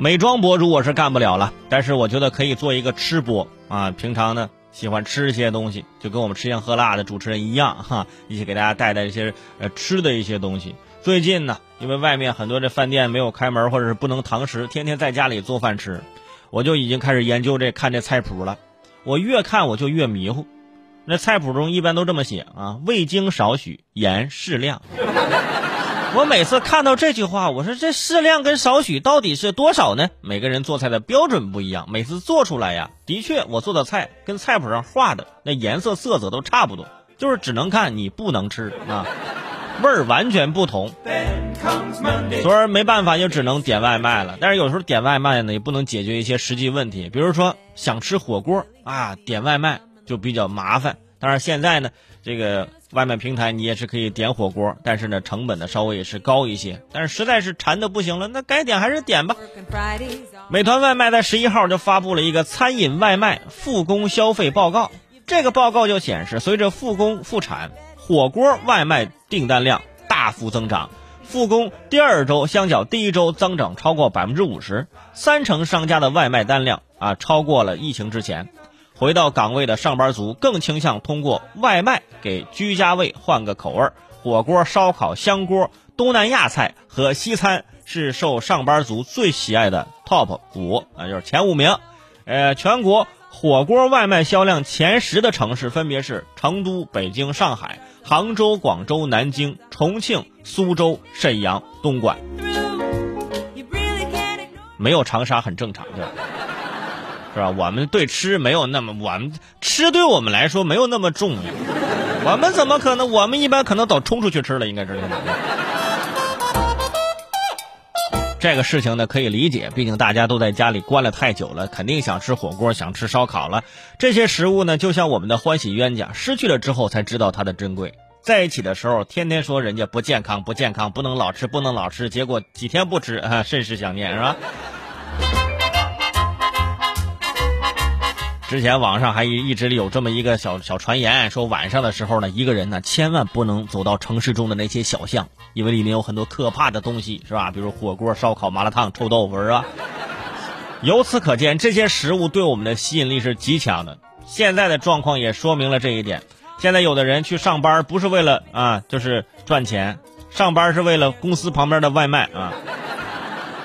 美妆博主我是干不了了，但是我觉得可以做一个吃播啊。平常呢喜欢吃一些东西，就跟我们吃香喝辣的主持人一样哈，一起给大家带带一些呃吃的一些东西。最近呢，因为外面很多这饭店没有开门，或者是不能堂食，天天在家里做饭吃，我就已经开始研究这看这菜谱了。我越看我就越迷糊，那菜谱中一般都这么写啊：味精少许，盐适量。我每次看到这句话，我说这适量跟少许到底是多少呢？每个人做菜的标准不一样，每次做出来呀，的确我做的菜跟菜谱上画的那颜色色泽都差不多，就是只能看你不能吃啊，味儿完全不同。所以没办法，就只能点外卖了。但是有时候点外卖呢，也不能解决一些实际问题，比如说想吃火锅啊，点外卖就比较麻烦。当然现在呢，这个。外卖平台你也是可以点火锅，但是呢成本呢稍微也是高一些。但是实在是馋的不行了，那该点还是点吧。美团外卖在十一号就发布了一个餐饮外卖复工消费报告，这个报告就显示，随着复工复产，火锅外卖订单量大幅增长。复工第二周相较第一周增长超过百分之五十，三成商家的外卖单量啊超过了疫情之前。回到岗位的上班族更倾向通过外卖给居家味换个口味，火锅、烧烤、香锅、东南亚菜和西餐是受上班族最喜爱的 top 五啊，就是前五名。呃，全国火锅外卖销量前十的城市分别是成都、北京、上海、杭州、广州、南京、重庆、苏州、沈阳、东莞。没有长沙很正常，对吧？是吧？我们对吃没有那么，我们吃对我们来说没有那么重要。我们怎么可能？我们一般可能都冲出去吃了，应该是。这个事情呢可以理解，毕竟大家都在家里关了太久了，肯定想吃火锅，想吃烧烤了。这些食物呢，就像我们的欢喜冤家，失去了之后才知道它的珍贵。在一起的时候，天天说人家不健康，不健康，不能老吃，不能老吃，结果几天不吃啊，甚是想念，是吧？之前网上还一直有这么一个小小传言，说晚上的时候呢，一个人呢千万不能走到城市中的那些小巷，因为里面有很多可怕的东西，是吧？比如火锅、烧烤、麻辣烫、臭豆腐，是吧？由此可见，这些食物对我们的吸引力是极强的。现在的状况也说明了这一点。现在有的人去上班不是为了啊，就是赚钱，上班是为了公司旁边的外卖啊。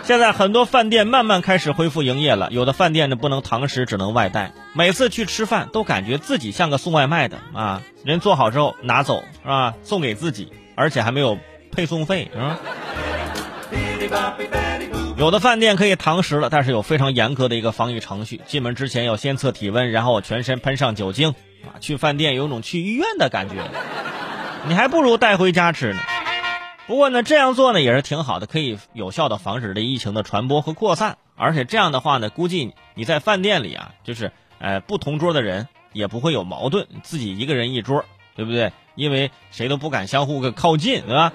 现在很多饭店慢慢开始恢复营业了，有的饭店呢不能堂食，只能外带。每次去吃饭都感觉自己像个送外卖的啊，人做好之后拿走是吧？送给自己，而且还没有配送费是吧？有的饭店可以堂食了，但是有非常严格的一个防疫程序，进门之前要先测体温，然后全身喷上酒精啊。去饭店有种去医院的感觉，你还不如带回家吃呢。不过呢，这样做呢也是挺好的，可以有效的防止这疫情的传播和扩散。而且这样的话呢，估计你在饭店里啊，就是呃不同桌的人也不会有矛盾，自己一个人一桌，对不对？因为谁都不敢相互个靠近，对吧？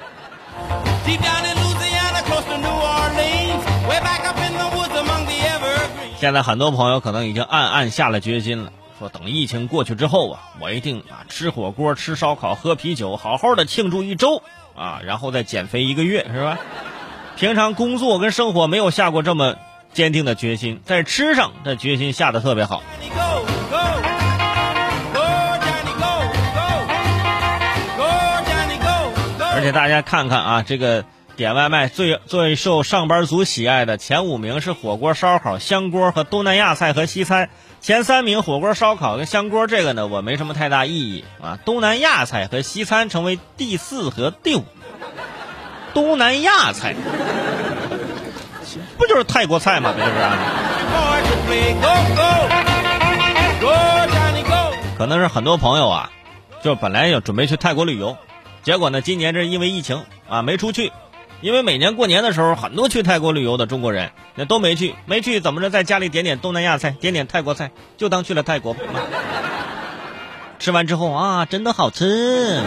现在很多朋友可能已经暗暗下了决心了，说等疫情过去之后啊，我一定啊吃火锅、吃烧烤、喝啤酒，好好的庆祝一周。啊，然后再减肥一个月是吧？平常工作跟生活没有下过这么坚定的决心，在吃上这决心下的特别好。而且大家看看啊，这个点外卖最最受上班族喜爱的前五名是火锅、烧烤、香锅和东南亚菜和西餐。前三名火锅、烧烤跟香锅，这个呢我没什么太大意义啊。东南亚菜和西餐成为第四和第五。东南亚菜，不就是泰国菜吗？不就是。可能是很多朋友啊，就本来要准备去泰国旅游，结果呢，今年这因为疫情啊没出去。因为每年过年的时候，很多去泰国旅游的中国人那都没去，没去怎么着，在家里点点东南亚菜，点点泰国菜，就当去了泰国。吃完之后啊，真的好吃。